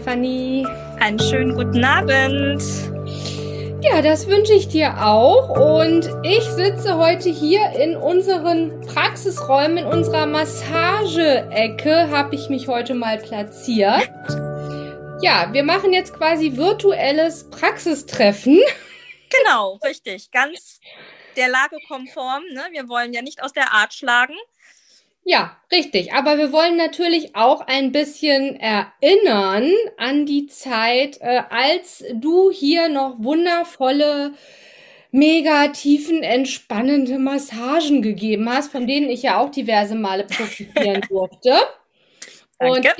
Stefanie. Einen schönen guten Abend. Ja, das wünsche ich dir auch. Und ich sitze heute hier in unseren Praxisräumen, in unserer Massageecke, habe ich mich heute mal platziert. Ja, wir machen jetzt quasi virtuelles Praxistreffen. Genau, richtig. Ganz der Lage konform. Ne? Wir wollen ja nicht aus der Art schlagen. Ja, richtig. Aber wir wollen natürlich auch ein bisschen erinnern an die Zeit, äh, als du hier noch wundervolle, mega tiefen, entspannende Massagen gegeben hast, von denen ich ja auch diverse Male profitieren durfte. Und ja,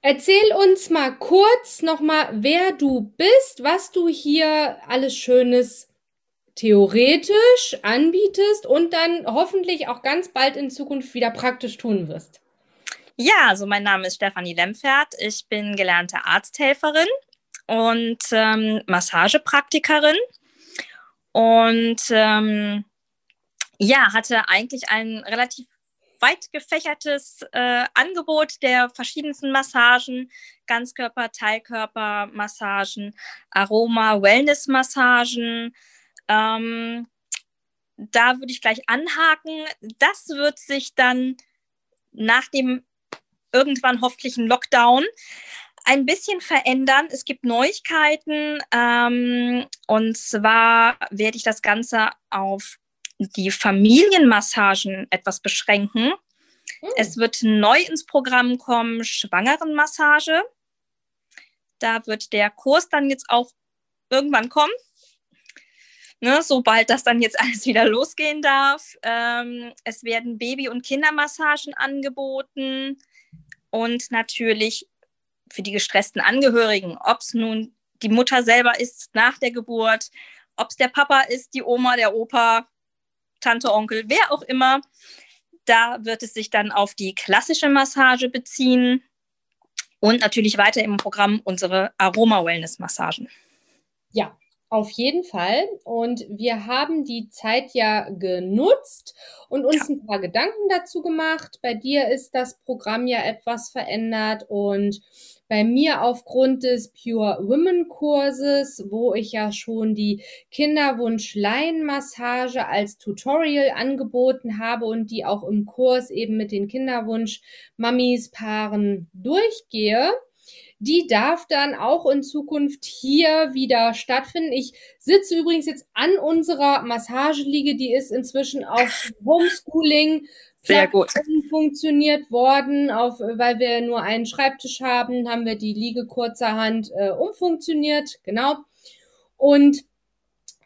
erzähl uns mal kurz nochmal, wer du bist, was du hier alles Schönes theoretisch anbietest und dann hoffentlich auch ganz bald in Zukunft wieder praktisch tun wirst. Ja, also mein Name ist Stefanie Lemfert. Ich bin gelernte Arzthelferin und ähm, Massagepraktikerin und ähm, ja, hatte eigentlich ein relativ weit gefächertes äh, Angebot der verschiedensten Massagen, Ganzkörper, Teilkörper, Massagen, Aroma, Wellness-Massagen, ähm, da würde ich gleich anhaken. Das wird sich dann nach dem irgendwann hoffentlichen Lockdown ein bisschen verändern. Es gibt Neuigkeiten ähm, und zwar werde ich das Ganze auf die Familienmassagen etwas beschränken. Mhm. Es wird neu ins Programm kommen, Schwangerenmassage. Da wird der Kurs dann jetzt auch irgendwann kommen ne, sobald das dann jetzt alles wieder losgehen darf. Ähm, es werden Baby- und Kindermassagen angeboten und natürlich für die gestressten Angehörigen, ob es nun die Mutter selber ist nach der Geburt, ob es der Papa ist, die Oma, der Opa, Tante, Onkel, wer auch immer. Da wird es sich dann auf die klassische Massage beziehen und natürlich weiter im Programm unsere Aroma-Wellness-Massagen. Ja, auf jeden Fall. Und wir haben die Zeit ja genutzt und uns ja. ein paar Gedanken dazu gemacht. Bei dir ist das Programm ja etwas verändert und bei mir aufgrund des Pure Women Kurses, wo ich ja schon die Kinderwunsch-Laienmassage als Tutorial angeboten habe und die auch im Kurs eben mit den Kinderwunsch-Mamis-Paaren durchgehe, die darf dann auch in Zukunft hier wieder stattfinden. Ich sitze übrigens jetzt an unserer Massageliege, die ist inzwischen auf Homeschooling sehr gut funktioniert worden, auf, weil wir nur einen Schreibtisch haben, haben wir die Liege kurzerhand äh, umfunktioniert, genau. Und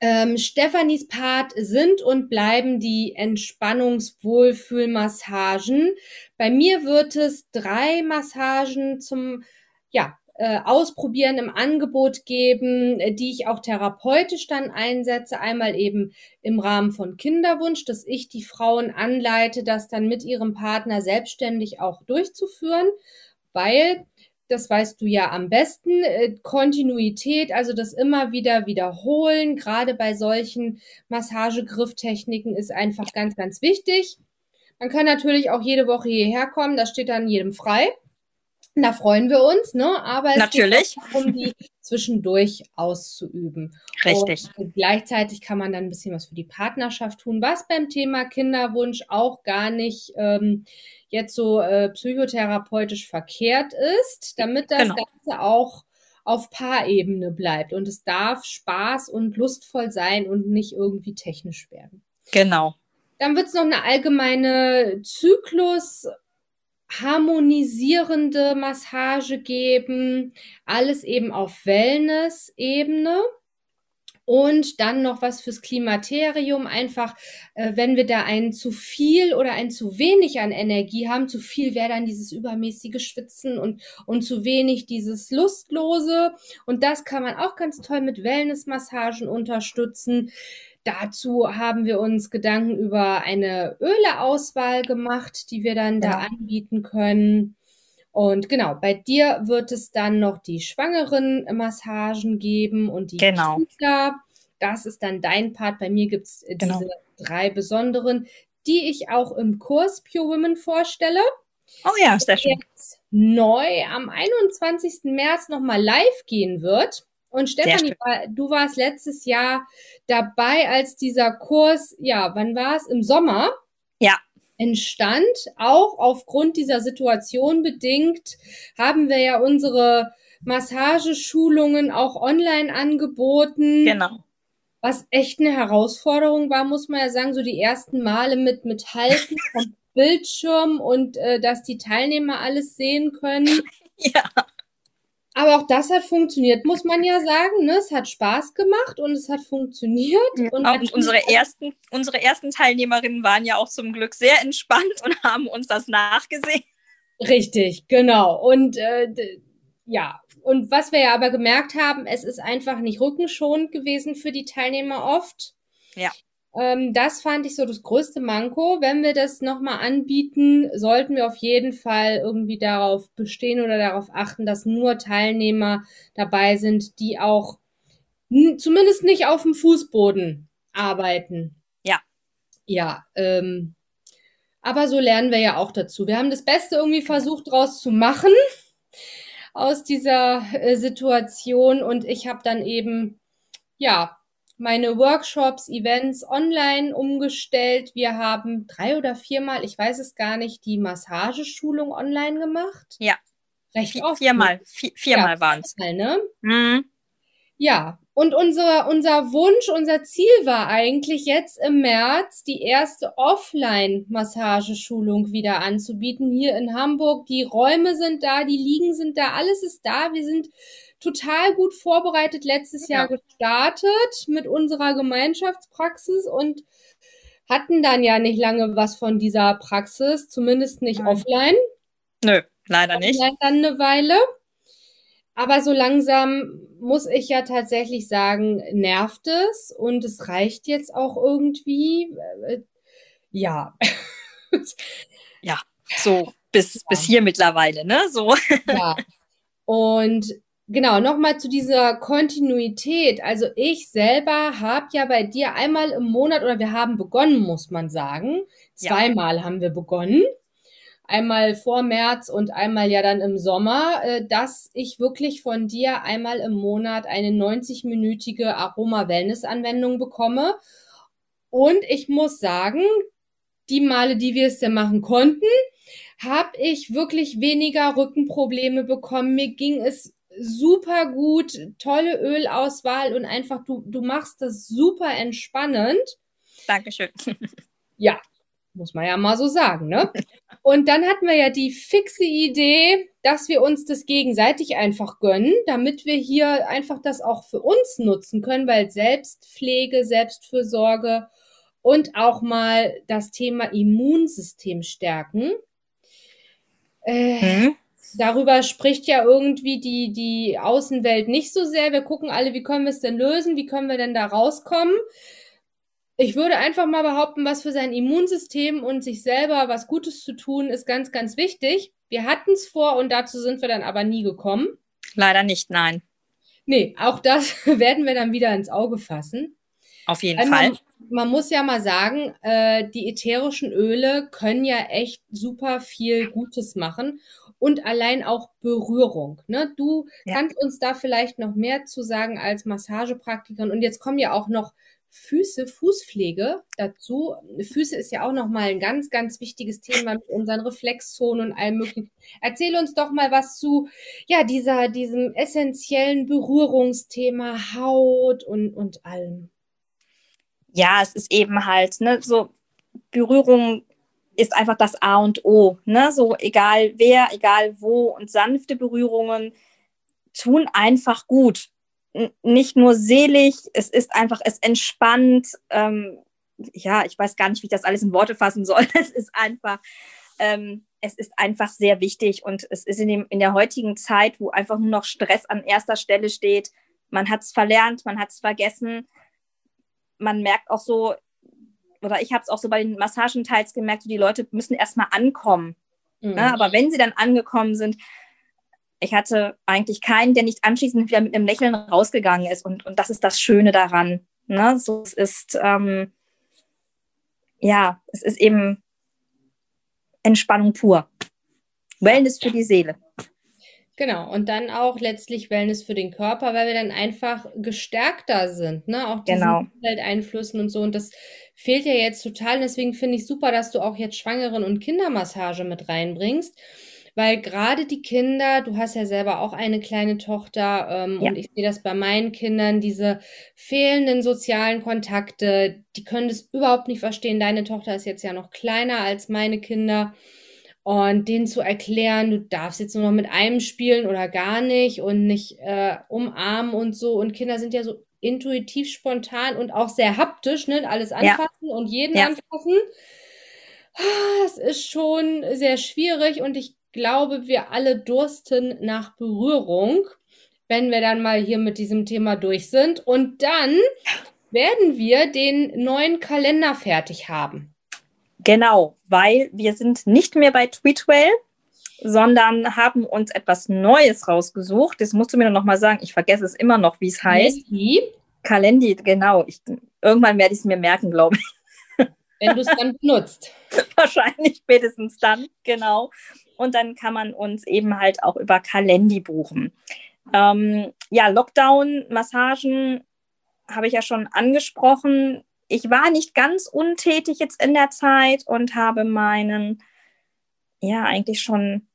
ähm, Stefanis Part sind und bleiben die Entspannungswohlfühlmassagen. Bei mir wird es drei Massagen zum ja, äh, ausprobieren, im Angebot geben, äh, die ich auch therapeutisch dann einsetze. Einmal eben im Rahmen von Kinderwunsch, dass ich die Frauen anleite, das dann mit ihrem Partner selbstständig auch durchzuführen, weil das weißt du ja am besten, äh, Kontinuität, also das immer wieder wiederholen, gerade bei solchen Massagegrifftechniken ist einfach ganz, ganz wichtig. Man kann natürlich auch jede Woche hierher kommen, das steht dann jedem frei. Da freuen wir uns, ne? Aber es Natürlich. geht darum, die zwischendurch auszuüben. Richtig. Und gleichzeitig kann man dann ein bisschen was für die Partnerschaft tun, was beim Thema Kinderwunsch auch gar nicht ähm, jetzt so äh, psychotherapeutisch verkehrt ist, damit das genau. Ganze auch auf Paarebene bleibt. Und es darf Spaß und lustvoll sein und nicht irgendwie technisch werden. Genau. Dann wird es noch eine allgemeine Zyklus- harmonisierende Massage geben, alles eben auf Wellness-Ebene. Und dann noch was fürs Klimaterium. Einfach, äh, wenn wir da ein zu viel oder ein zu wenig an Energie haben, zu viel wäre dann dieses übermäßige Schwitzen und, und zu wenig dieses Lustlose. Und das kann man auch ganz toll mit Wellnessmassagen unterstützen. Dazu haben wir uns Gedanken über eine Öleauswahl gemacht, die wir dann ja. da anbieten können. Und genau, bei dir wird es dann noch die schwangeren Massagen geben und die genau. Kinder. Das ist dann dein Part. Bei mir gibt es genau. diese drei besonderen, die ich auch im Kurs Pure Women vorstelle. Oh ja, sehr schön. Jetzt neu am 21. März nochmal live gehen wird. Und Stefanie, du warst letztes Jahr dabei, als dieser Kurs, ja, wann war es? Im Sommer? Ja. Entstand. Auch aufgrund dieser Situation bedingt haben wir ja unsere Massageschulungen auch online angeboten. Genau. Was echt eine Herausforderung war, muss man ja sagen, so die ersten Male mit, mit Halten vom Bildschirm und äh, dass die Teilnehmer alles sehen können. Ja. Aber auch das hat funktioniert, muss man ja sagen. Ne? Es hat Spaß gemacht und es hat funktioniert. Ja, und, und unsere, ersten, unsere ersten Teilnehmerinnen waren ja auch zum Glück sehr entspannt und haben uns das nachgesehen. Richtig, genau. Und äh, ja, und was wir ja aber gemerkt haben, es ist einfach nicht rückenschonend gewesen für die Teilnehmer oft. Ja. Ähm, das fand ich so das größte Manko. Wenn wir das nochmal anbieten, sollten wir auf jeden Fall irgendwie darauf bestehen oder darauf achten, dass nur Teilnehmer dabei sind, die auch zumindest nicht auf dem Fußboden arbeiten. Ja. Ja, ähm, aber so lernen wir ja auch dazu. Wir haben das Beste irgendwie versucht draus zu machen aus dieser äh, Situation und ich habe dann eben ja meine Workshops, Events online umgestellt. Wir haben drei oder viermal, ich weiß es gar nicht, die Massageschulung online gemacht. Ja. Recht oft. Viermal, vier, viermal ja, waren es. Ne? Mhm. Ja, und unser, unser Wunsch, unser Ziel war eigentlich jetzt im März die erste Offline-Massageschulung wieder anzubieten hier in Hamburg. Die Räume sind da, die Liegen sind da, alles ist da. Wir sind total gut vorbereitet letztes Jahr gestartet mit unserer Gemeinschaftspraxis und hatten dann ja nicht lange was von dieser Praxis, zumindest nicht Nein. offline. Nö, leider nicht. Dann eine Weile. Aber so langsam muss ich ja tatsächlich sagen, nervt es und es reicht jetzt auch irgendwie. Äh, ja. ja, so bis, ja. bis hier mittlerweile, ne? So. Ja. Und Genau, nochmal zu dieser Kontinuität. Also ich selber habe ja bei dir einmal im Monat oder wir haben begonnen, muss man sagen. Zweimal ja. haben wir begonnen. Einmal vor März und einmal ja dann im Sommer, äh, dass ich wirklich von dir einmal im Monat eine 90-minütige Aroma-Wellness-Anwendung bekomme. Und ich muss sagen, die Male, die wir es ja machen konnten, habe ich wirklich weniger Rückenprobleme bekommen. Mir ging es super gut, tolle Ölauswahl und einfach du, du machst das super entspannend. Dankeschön. Ja, muss man ja mal so sagen, ne? Und dann hatten wir ja die fixe Idee, dass wir uns das gegenseitig einfach gönnen, damit wir hier einfach das auch für uns nutzen können, weil Selbstpflege, Selbstfürsorge und auch mal das Thema Immunsystem stärken. Äh, hm? Darüber spricht ja irgendwie die, die Außenwelt nicht so sehr. Wir gucken alle, wie können wir es denn lösen? Wie können wir denn da rauskommen? Ich würde einfach mal behaupten, was für sein Immunsystem und sich selber was Gutes zu tun, ist ganz, ganz wichtig. Wir hatten es vor und dazu sind wir dann aber nie gekommen. Leider nicht, nein. Nee, auch das werden wir dann wieder ins Auge fassen. Auf jeden Weil Fall. Man, man, muss ja mal sagen, äh, die ätherischen Öle können ja echt super viel Gutes machen und allein auch Berührung. Ne? Du ja. kannst uns da vielleicht noch mehr zu sagen als Massagepraktikerin. Und jetzt kommen ja auch noch Füße, Fußpflege dazu. Füße ist ja auch nochmal ein ganz, ganz wichtiges Thema mit unseren Reflexzonen und allem möglichen. Erzähl uns doch mal was zu, ja, dieser, diesem essentiellen Berührungsthema Haut und, und allem. Ja, es ist eben halt, ne, so Berührung ist einfach das A und O. Ne? So egal wer, egal wo und sanfte Berührungen tun einfach gut. N nicht nur selig, es ist einfach, es entspannt. Ähm, ja, ich weiß gar nicht, wie ich das alles in Worte fassen soll. Es ist einfach, ähm, es ist einfach sehr wichtig und es ist in, dem, in der heutigen Zeit, wo einfach nur noch Stress an erster Stelle steht, man hat es verlernt, man hat es vergessen. Man merkt auch so, oder ich habe es auch so bei den Massagen teils gemerkt, so die Leute müssen erstmal ankommen. Mhm. Ne? Aber wenn sie dann angekommen sind, ich hatte eigentlich keinen, der nicht anschließend wieder mit einem Lächeln rausgegangen ist. Und, und das ist das Schöne daran. Ne? So, es ist, ähm, ja, es ist eben Entspannung pur. Wellness für die Seele. Genau, und dann auch letztlich Wellness für den Körper, weil wir dann einfach gestärkter sind, ne? Auch diesen Genau. Umwelteinflüssen und so. Und das fehlt ja jetzt total. Und deswegen finde ich super, dass du auch jetzt Schwangeren- und Kindermassage mit reinbringst. Weil gerade die Kinder, du hast ja selber auch eine kleine Tochter, ähm, Ja. und ich sehe das bei meinen Kindern, diese fehlenden sozialen Kontakte, die können das überhaupt nicht verstehen. Deine Tochter ist jetzt ja noch kleiner als meine Kinder. Und denen zu erklären, du darfst jetzt nur noch mit einem spielen oder gar nicht und nicht äh, umarmen und so. Und Kinder sind ja so intuitiv spontan und auch sehr haptisch, ne? Alles anfassen und jeden Ja. anfassen. Ah, Das ist schon sehr schwierig und ich glaube, wir alle dursten nach Berührung, wenn wir dann mal hier mit diesem Thema durch sind. Und dann werden wir den neuen Kalender fertig haben. Genau, weil wir sind nicht mehr bei Tweetwell, sondern haben uns etwas Neues rausgesucht. Das musst du mir noch mal sagen. Ich vergesse es immer noch, wie es heißt. Messi, Kalendi, genau. Ich, irgendwann werde ich es mir merken, glaube ich. wenn du es dann benutzt. Wahrscheinlich spätestens dann, genau. Und dann kann man uns eben halt auch über Kalendi buchen. Ähm, ja, Lockdown, Massagen habe ich ja schon angesprochen. Ich war nicht ganz untätig jetzt in der Zeit und habe meinen, ja, eigentlich schon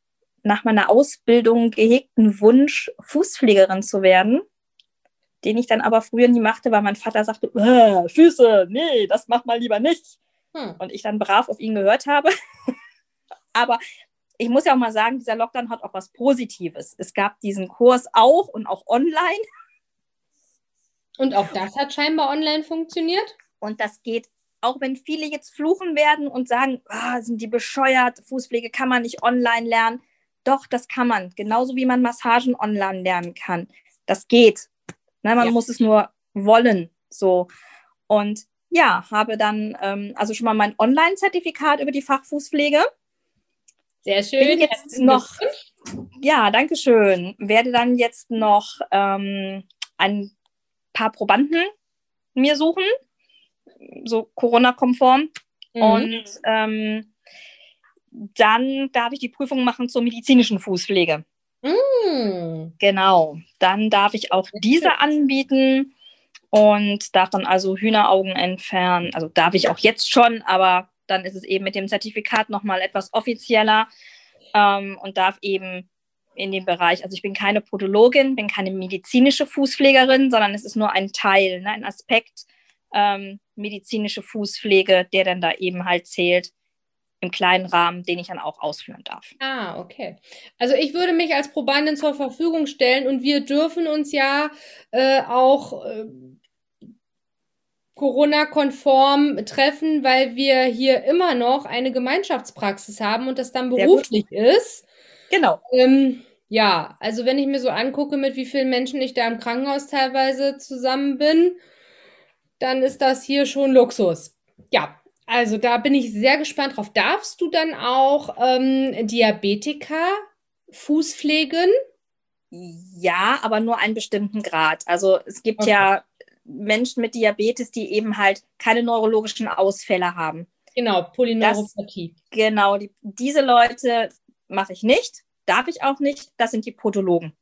nach meiner Ausbildung gehegten Wunsch, Fußpflegerin zu werden, den ich dann aber früher nie machte, weil mein Vater sagte, "Äh, Füße, nee, das mach mal lieber nicht Hm. und ich dann brav auf ihn gehört habe. Aber ich muss ja auch mal sagen, dieser Lockdown hat auch was Positives. Es gab diesen Kurs auch und auch online Und auch das hat scheinbar online funktioniert. Und das geht, auch wenn viele jetzt fluchen werden und sagen, ah, sind die bescheuert, Fußpflege kann man nicht online lernen. Doch, das kann man. Genauso wie man Massagen online lernen kann. Das geht. Ne, man Ja. muss es nur wollen. So. Und ja, habe dann ähm, also schon mal mein Online-Zertifikat über die Fachfußpflege. Sehr schön. bin jetzt noch, ja, danke schön. Werde dann jetzt noch ähm, ein paar Probanden mir suchen, so Corona-konform. Mhm. Und ähm, dann darf ich die Prüfung machen zur medizinischen Fußpflege. Mhm. Genau. Dann darf ich auch diese anbieten und darf dann also Hühneraugen entfernen. Also darf ich auch jetzt schon, aber dann ist es eben mit dem Zertifikat nochmal etwas offizieller ähm, und darf eben in dem Bereich, also ich bin keine Podologin, bin keine medizinische Fußpflegerin, sondern es ist nur ein Teil, ne, ein Aspekt ähm, medizinische Fußpflege, der dann da eben halt zählt im kleinen Rahmen, den ich dann auch ausführen darf. Ah, okay. Also ich würde mich als Probandin zur Verfügung stellen und wir dürfen uns ja äh, auch äh, Corona-konform treffen, weil wir hier immer noch eine Gemeinschaftspraxis haben und das dann beruflich ist. Genau. Ähm, ja, also wenn ich mir so angucke, mit wie vielen Menschen ich da im Krankenhaus teilweise zusammen bin, dann ist das hier schon Luxus. Ja, also da bin ich sehr gespannt drauf. Darfst du dann auch ähm, Diabetiker Fußpflegen? Ja, aber nur einen bestimmten Grad. Also es gibt Okay. ja Menschen mit Diabetes, die eben halt keine neurologischen Ausfälle haben. Genau, Polyneuropathie. Genau, die, diese Leute mache ich nicht, darf ich auch nicht. Das sind die Podologen.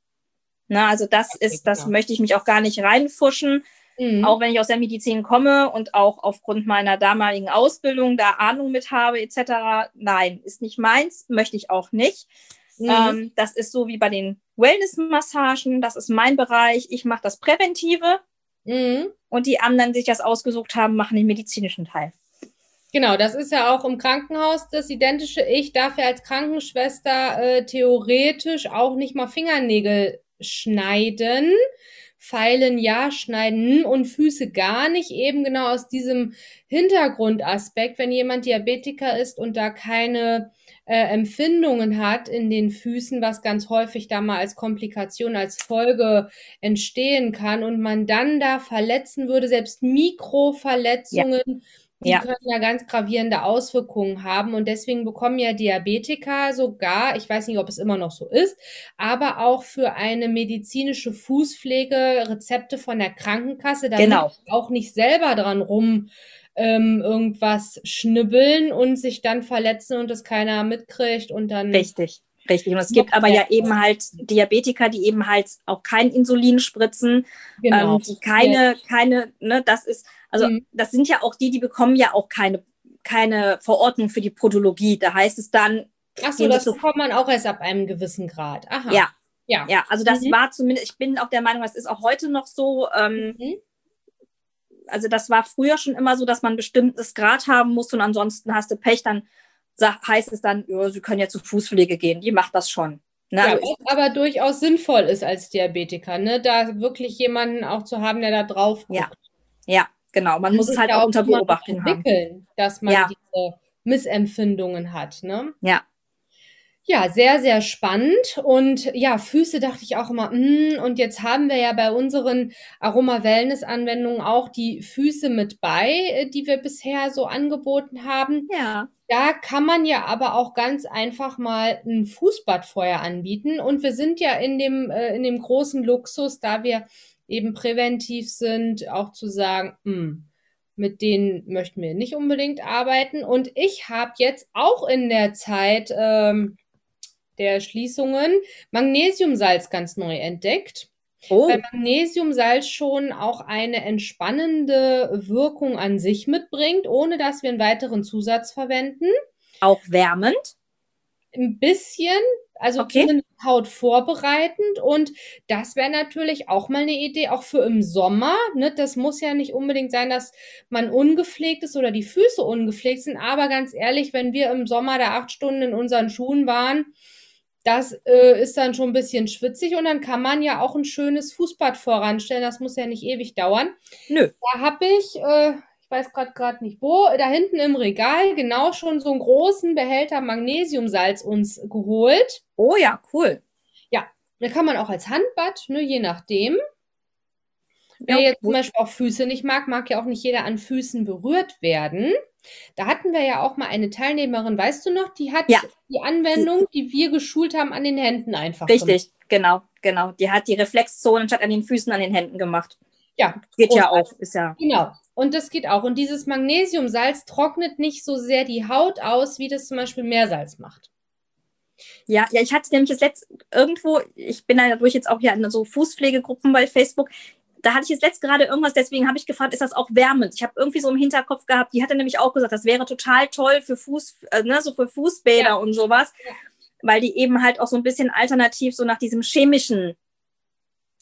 Na, also das Okay, ist, das genau. möchte ich mich auch gar nicht reinfuschen, Mhm. auch wenn ich aus der Medizin komme und auch aufgrund meiner damaligen Ausbildung da Ahnung mit habe etc. Nein, ist nicht meins, möchte ich auch nicht. Mhm. Ähm, das ist so wie bei den Wellness-Massagen, das ist mein Bereich. Ich mache das Präventive Mhm. und die anderen, die sich das ausgesucht haben, machen den medizinischen Teil. Genau, das ist ja auch im Krankenhaus das identische. Ich darf ja als Krankenschwester äh, theoretisch auch nicht mal Fingernägel schneiden. Feilen ja, schneiden und Füße gar nicht, eben genau aus diesem Hintergrundaspekt, wenn jemand Diabetiker ist und da keine äh, Empfindungen hat in den Füßen, was ganz häufig da mal als Komplikation, als Folge entstehen kann und man dann da verletzen würde, selbst Mikroverletzungen, die Ja. können ja ganz gravierende Auswirkungen haben und deswegen bekommen ja Diabetiker sogar, ich weiß nicht, ob es immer noch so ist, aber auch für eine medizinische Fußpflege Rezepte von der Krankenkasse, damit Genau. auch nicht selber dran rum ähm, irgendwas schnibbeln und sich dann verletzen und das keiner mitkriegt und dann Richtig, Richtig. Und es gibt aber ja eben halt Diabetiker, die eben halt auch kein Insulin spritzen, genau. ähm, die keine, ja. keine, ne, das ist, also mhm. das sind ja auch die, die bekommen ja auch keine, keine Verordnung für die Podologie. Da heißt es dann. Ach so, das bekommt man auch erst ab einem gewissen Grad. Aha. Ja. Ja. ja, also das mhm. war zumindest, ich bin auch der Meinung, das ist auch heute noch so. Ähm, mhm. Also das war früher schon immer so, dass man ein bestimmtes Grad haben muss und ansonsten hast du Pech, dann heißt es dann, ja, sie können ja zur Fußpflege gehen, die macht das schon. Ne? Ja, was aber durchaus sinnvoll ist als Diabetiker, ne? da wirklich jemanden auch zu haben, der da drauf guckt. Ja, ja genau. Man das muss es halt auch unter Beobachtung entwickeln, haben. dass man ja. diese Missempfindungen hat. Ne? Ja. Ja, sehr, sehr spannend. Und ja, Füße dachte ich auch immer, mm, und jetzt haben wir ja bei unseren Aroma-Wellness-Anwendungen auch die Füße mit bei, äh, die wir bisher so angeboten haben. Ja. Da kann man ja aber auch ganz einfach mal ein Fußbadfeuer anbieten. Und wir sind ja in dem, äh, in dem großen Luxus, da wir eben präventiv sind, auch zu sagen, mh, hm, mit denen möchten wir nicht unbedingt arbeiten. Und ich habe jetzt auch in der Zeit ähm, der Schließungen Magnesiumsalz ganz neu entdeckt. Oh. Weil Magnesiumsalz schon auch eine entspannende Wirkung an sich mitbringt, ohne dass wir einen weiteren Zusatz verwenden. Auch wärmend? Ein bisschen, also okay. Haut vorbereitend. Und das wäre natürlich auch mal eine Idee, auch für im Sommer. Ne? Das muss ja nicht unbedingt sein, dass man ungepflegt ist oder die Füße ungepflegt sind. Aber ganz ehrlich, wenn wir im Sommer da acht Stunden in unseren Schuhen waren, das äh, ist dann schon ein bisschen schwitzig und dann kann man ja auch ein schönes Fußbad voranstellen. Das muss ja nicht ewig dauern. Nö. Da habe ich, äh, ich weiß gerade gerade nicht wo, da hinten im Regal genau schon so einen großen Behälter Magnesiumsalz uns geholt. Oh ja, cool. Ja, da kann man auch als Handbad, ne, je nachdem. Wer ja, jetzt zum Beispiel auch Füße nicht mag, mag ja auch nicht jeder an Füßen berührt werden. Da hatten wir ja auch mal eine Teilnehmerin, weißt du noch, die hat ja. die Anwendung, die wir geschult haben, an den Händen einfach Richtig, gemacht. genau, genau. Die hat die Reflexzone statt an den Füßen an den Händen gemacht. Ja. Geht ja auch, ist ja. Genau. Und das geht auch. Und dieses Magnesiumsalz trocknet nicht so sehr die Haut aus, wie das zum Beispiel Meersalz macht. Ja, ja, ich hatte nämlich das letzte irgendwo, ich bin dadurch jetzt auch ja in so Fußpflegegruppen bei Facebook da hatte ich jetzt letzt gerade irgendwas, deswegen habe ich gefragt, ist das auch wärmend? Ich habe irgendwie so im Hinterkopf gehabt, die hatte nämlich auch gesagt, das wäre total toll für Fuß, äh, ne, so für Fußbäder ja. und sowas, ja. weil die eben halt auch so ein bisschen alternativ so nach diesem chemischen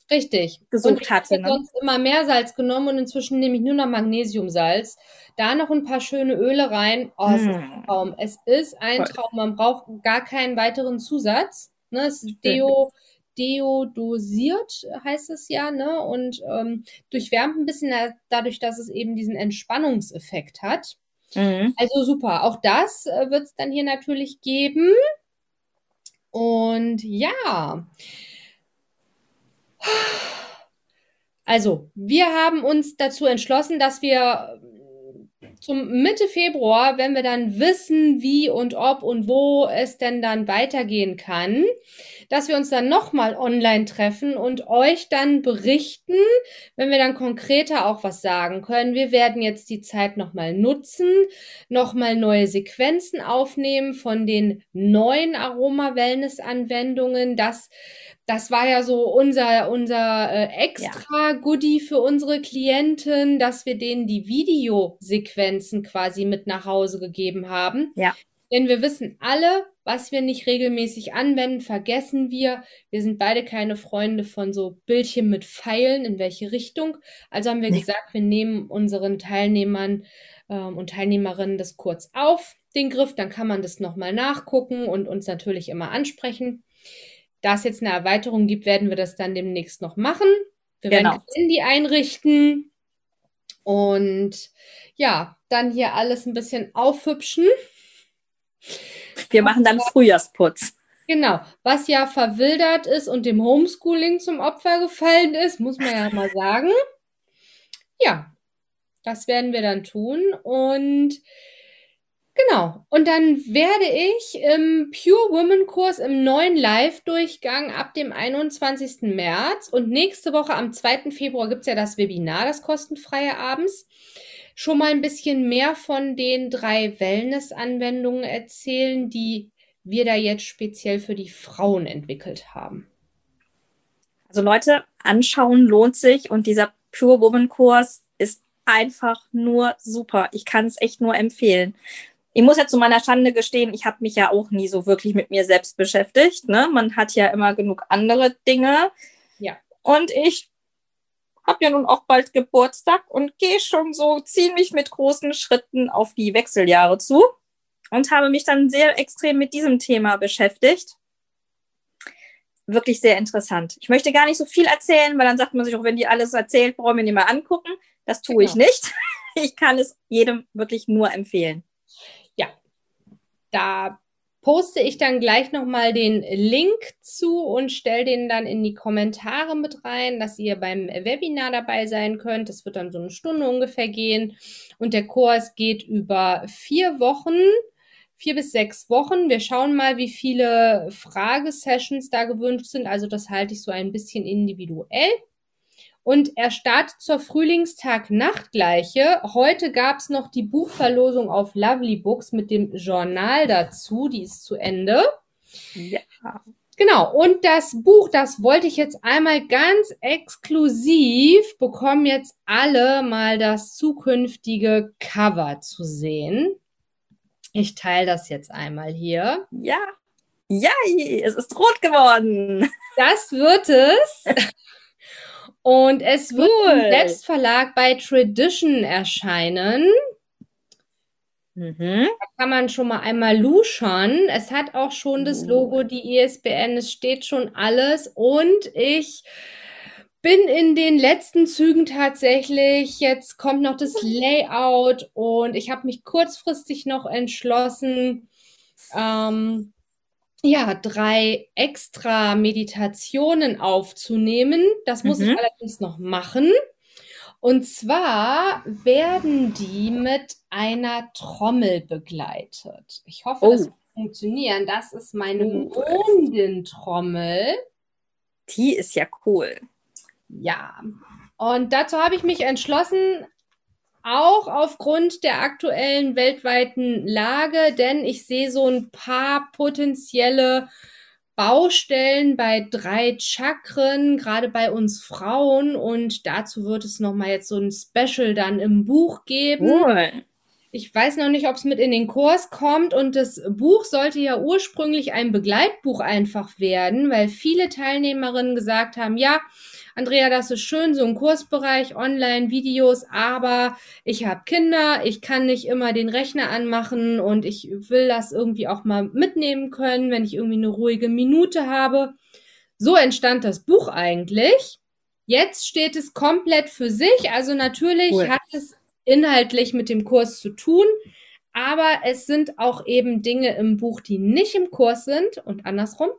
Richtig. gesucht und ich hatte. Ne? sonst immer mehr Salz genommen und inzwischen nehme ich nur noch Magnesiumsalz. Da noch ein paar schöne Öle rein. Oh, es hm. ist ein Traum. Es ist ein Traum. Man braucht gar keinen weiteren Zusatz. Ne, es ist Deo, deodosiert, heißt es ja, ne? Und ähm, durchwärmt ein bisschen dadurch, dass es eben diesen Entspannungseffekt hat. Mhm. Also super. Auch das äh, wird es dann hier natürlich geben. Und ja. Also, wir haben uns dazu entschlossen, dass wir zum Mitte Februar, wenn wir dann wissen, wie und ob und wo es denn dann weitergehen kann, dass wir uns dann nochmal online treffen und euch dann berichten, wenn wir dann konkreter auch was sagen können. Wir werden jetzt die Zeit nochmal nutzen, nochmal neue Sequenzen aufnehmen von den neuen Aroma-Wellness-Anwendungen. Das das war ja so unser, unser äh, extra Goodie für unsere Klienten, dass wir denen die Videosequenzen quasi mit nach Hause gegeben haben. Ja. Denn wir wissen alle, was wir nicht regelmäßig anwenden, vergessen wir. Wir sind beide keine Freunde von so Bildchen mit Pfeilen, in welche Richtung. Also haben wir nee. gesagt, wir nehmen unseren Teilnehmern ähm, und Teilnehmerinnen das kurz auf, den Griff, dann kann man das nochmal nachgucken und uns natürlich immer ansprechen. Da es jetzt eine Erweiterung gibt, werden wir das dann demnächst noch machen. Wir genau. werden Handy einrichten und ja, dann hier alles ein bisschen aufhübschen. Wir machen dann Frühjahrsputz. Genau, was ja verwildert ist und dem Homeschooling zum Opfer gefallen ist, muss man ja mal sagen. Ja, das werden wir dann tun und Genau. Und dann werde ich im Pure Women Kurs im neuen Live-Durchgang ab dem 21. März und nächste Woche am 2. Februar gibt's ja das Webinar, das kostenfreie abends, schon mal ein bisschen mehr von den drei Wellness-Anwendungen erzählen, die wir da jetzt speziell für die Frauen entwickelt haben. Also Leute, anschauen lohnt sich und dieser Pure Woman Kurs ist einfach nur super. Ich kann es echt nur empfehlen. Ich muss ja zu meiner Schande gestehen, ich habe mich ja auch nie so wirklich mit mir selbst beschäftigt. Ne? Man hat ja immer genug andere Dinge. Ja. Und ich habe ja nun auch bald Geburtstag und gehe schon so ziemlich mit großen Schritten auf die Wechseljahre zu und habe mich dann sehr extrem mit diesem Thema beschäftigt. Wirklich sehr interessant. Ich möchte gar nicht so viel erzählen, weil dann sagt man sich auch, wenn die alles erzählt, brauchen wir die mal angucken. Das tue genau. ich nicht. Ich kann es jedem wirklich nur empfehlen. Ja, da poste ich dann gleich nochmal den Link zu und stelle den dann in die Kommentare mit rein, dass ihr beim Webinar dabei sein könnt. Das wird dann so eine Stunde ungefähr gehen. Und der Kurs geht über vier Wochen vier bis sechs Wochen. Wir schauen mal, wie viele Fragesessions da gewünscht sind. Also das halte ich so ein bisschen individuell. Und er startet zur Frühlingstag-Nachtgleiche. Heute gab es noch die Buchverlosung auf Lovely Books mit dem Journal dazu. Die ist zu Ende. Ja. Genau, und das Buch, das wollte ich jetzt einmal ganz exklusiv, bekommen jetzt alle mal das zukünftige Cover zu sehen. Ich teile das jetzt einmal hier. Ja. Ja, es ist rot geworden. Das wird es. Und es wird cool. im Selbstverlag bei Tradition erscheinen. Mhm. Da kann man schon mal einmal luschern. Es hat auch schon das uh. Logo, die ISBN, es steht schon alles. Und ich bin in den letzten Zügen tatsächlich. Jetzt kommt noch das Layout und ich habe mich kurzfristig noch entschlossen, ähm, ja, drei extra Meditationen aufzunehmen. Das muss mhm. ich allerdings noch machen. Und zwar werden die mit einer Trommel begleitet. Ich hoffe, oh. das wird funktionieren. Das ist meine Mondin-Trommel. Die ist ja cool. Ja, und dazu habe ich mich entschlossen, auch aufgrund der aktuellen weltweiten Lage, denn ich sehe so ein paar potenzielle Baustellen bei drei Chakren, gerade bei uns Frauen. Und dazu wird es nochmal jetzt so ein Special dann im Buch geben. Cool. Ich weiß noch nicht, ob es mit in den Kurs kommt. Und das Buch sollte ja ursprünglich ein Begleitbuch einfach werden, weil viele Teilnehmerinnen gesagt haben, ja, Andrea, das ist schön, so ein Kursbereich, Online-Videos, aber ich habe Kinder, ich kann nicht immer den Rechner anmachen und ich will das irgendwie auch mal mitnehmen können, wenn ich irgendwie eine ruhige Minute habe. So entstand das Buch eigentlich. Jetzt steht es komplett für sich. Also natürlich cool. hat es inhaltlich mit dem Kurs zu tun, aber es sind auch eben Dinge im Buch, die nicht im Kurs sind und andersrum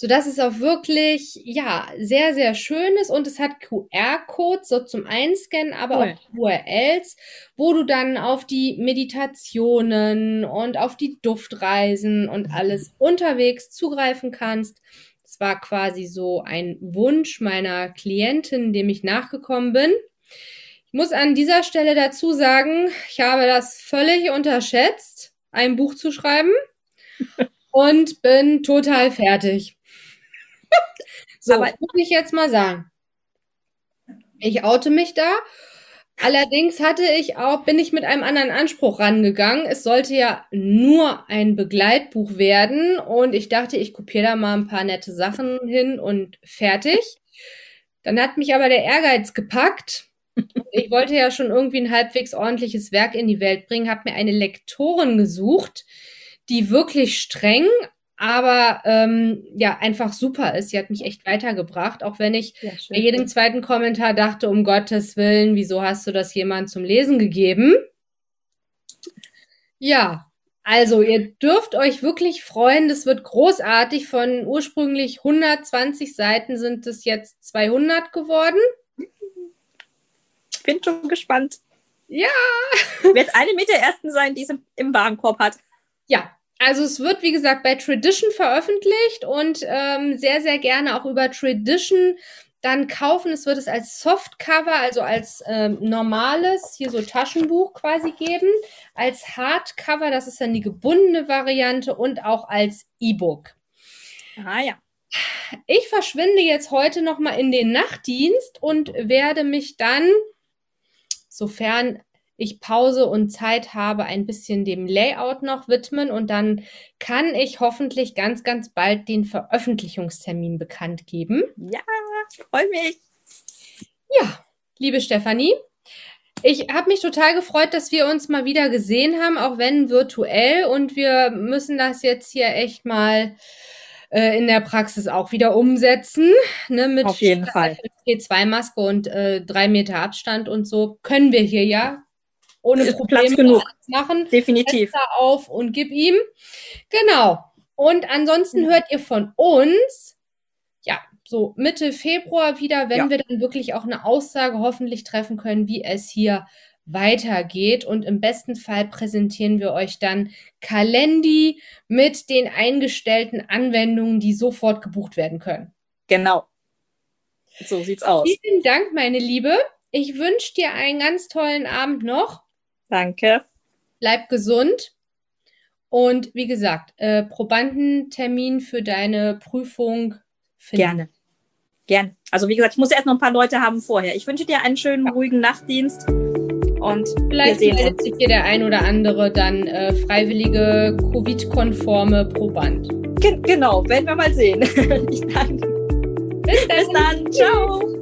so dass es auch wirklich, ja, sehr, sehr schön ist und es hat QR-Codes so zum Einscannen, aber cool. auch URLs, wo du dann auf die Meditationen und auf die Duftreisen und alles unterwegs zugreifen kannst. Das war quasi so ein Wunsch meiner Klientin, dem ich nachgekommen bin. Ich muss an dieser Stelle dazu sagen, ich habe das völlig unterschätzt, ein Buch zu schreiben und bin total fertig. so, Aber muss ich jetzt mal sagen. Ich oute mich da. Allerdings hatte ich auch, bin ich mit einem anderen Anspruch rangegangen. Es sollte ja nur ein Begleitbuch werden und ich dachte, ich kopiere da mal ein paar nette Sachen hin und fertig. Dann hat mich aber der Ehrgeiz gepackt. Ich wollte ja schon irgendwie ein halbwegs ordentliches Werk in die Welt bringen, habe mir eine Lektorin gesucht, die wirklich streng, aber ähm, ja, einfach super ist. Sie hat mich echt weitergebracht, auch wenn ich ja, bei jedem zweiten Kommentar dachte, um Gottes Willen, wieso hast du das jemand zum Lesen gegeben? Ja, also ihr dürft euch wirklich freuen, das wird großartig. Von ursprünglich 120 Seiten sind es jetzt 200 geworden. Bin schon gespannt. Ja. Wird eine mit der ersten sein, die es im Warenkorb hat. Ja, also es wird, wie gesagt, bei Tradition veröffentlicht und ähm, sehr, sehr gerne auch über Tradition dann kaufen. Es wird es als Softcover, also als ähm, normales, hier so Taschenbuch quasi geben, als Hardcover, das ist dann die gebundene Variante und auch als E-Book. Ah ja. Ich verschwinde jetzt heute noch mal in den Nachtdienst und werde mich dann, sofern ich Pause und Zeit habe, ein bisschen dem Layout noch widmen und dann kann ich hoffentlich ganz, ganz bald den Veröffentlichungstermin bekannt geben. Ja, freue mich. Ja, liebe Stefanie, ich habe mich total gefreut, dass wir uns mal wieder gesehen haben, auch wenn virtuell. Und wir müssen das jetzt hier echt mal in der Praxis auch wieder umsetzen. Ne, mit Auf jeden Fall. P2-Maske und äh, drei Meter Abstand und so können wir hier ja ohne Ist Probleme Platz genug. machen. Definitiv. Fenster auf und gib ihm. Genau. Und ansonsten hört ihr von uns, ja, so Mitte Februar wieder, wenn Ja. wir dann wirklich auch eine Aussage hoffentlich treffen können, wie es hier weitergeht. Und im besten Fall präsentieren wir euch dann Kalendi mit den eingestellten Anwendungen, die sofort gebucht werden können. Genau. So sieht's aus. Vielen Dank, meine Liebe. Ich wünsche dir einen ganz tollen Abend noch. Danke. Bleib gesund. Und wie gesagt, äh, Probandentermin für deine Prüfung finden. Gerne. Gerne. Also wie gesagt, ich muss erst noch ein paar Leute haben vorher. Ich wünsche dir einen schönen, ruhigen Nachtdienst und Vielleicht meldet sich hier der ein oder andere dann äh, freiwillige Covid-konforme Proband. Gen genau, werden wir mal sehen. Ich danke. Bis dann. Bis dann. Ciao.